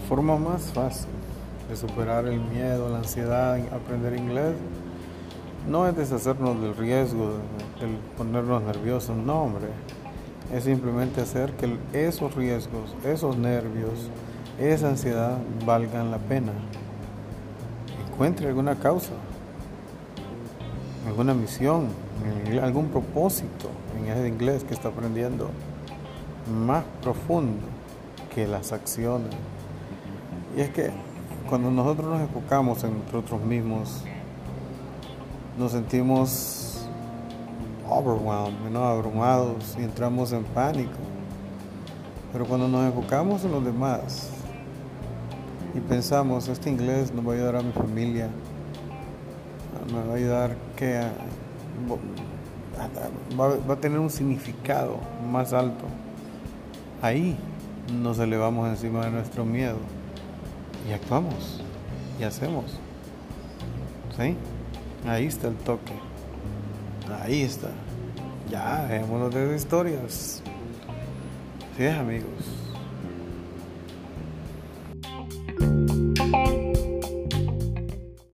forma más fácil de superar el miedo, la ansiedad, aprender inglés, no es deshacernos del riesgo, de ponernos nerviosos, no, hombre. Es simplemente hacer que esos riesgos, esos nervios, esa ansiedad valgan la pena. Encuentre alguna causa, alguna misión, algún propósito en ese inglés que está aprendiendo más profundo que las acciones. Y es que cuando nosotros nos enfocamos en nosotros mismos, nos sentimos overwhelmed, ¿no? abrumados y entramos en pánico. Pero cuando nos enfocamos en los demás y pensamos, este inglés nos va a ayudar a mi familia, me va a ayudar que va a tener un significado más alto, ahí nos elevamos encima de nuestro miedo y actuamos y hacemos. ¿Sí? Ahí está el toque. Ahí está. Ya, dejémonos de historias. Sí, amigos.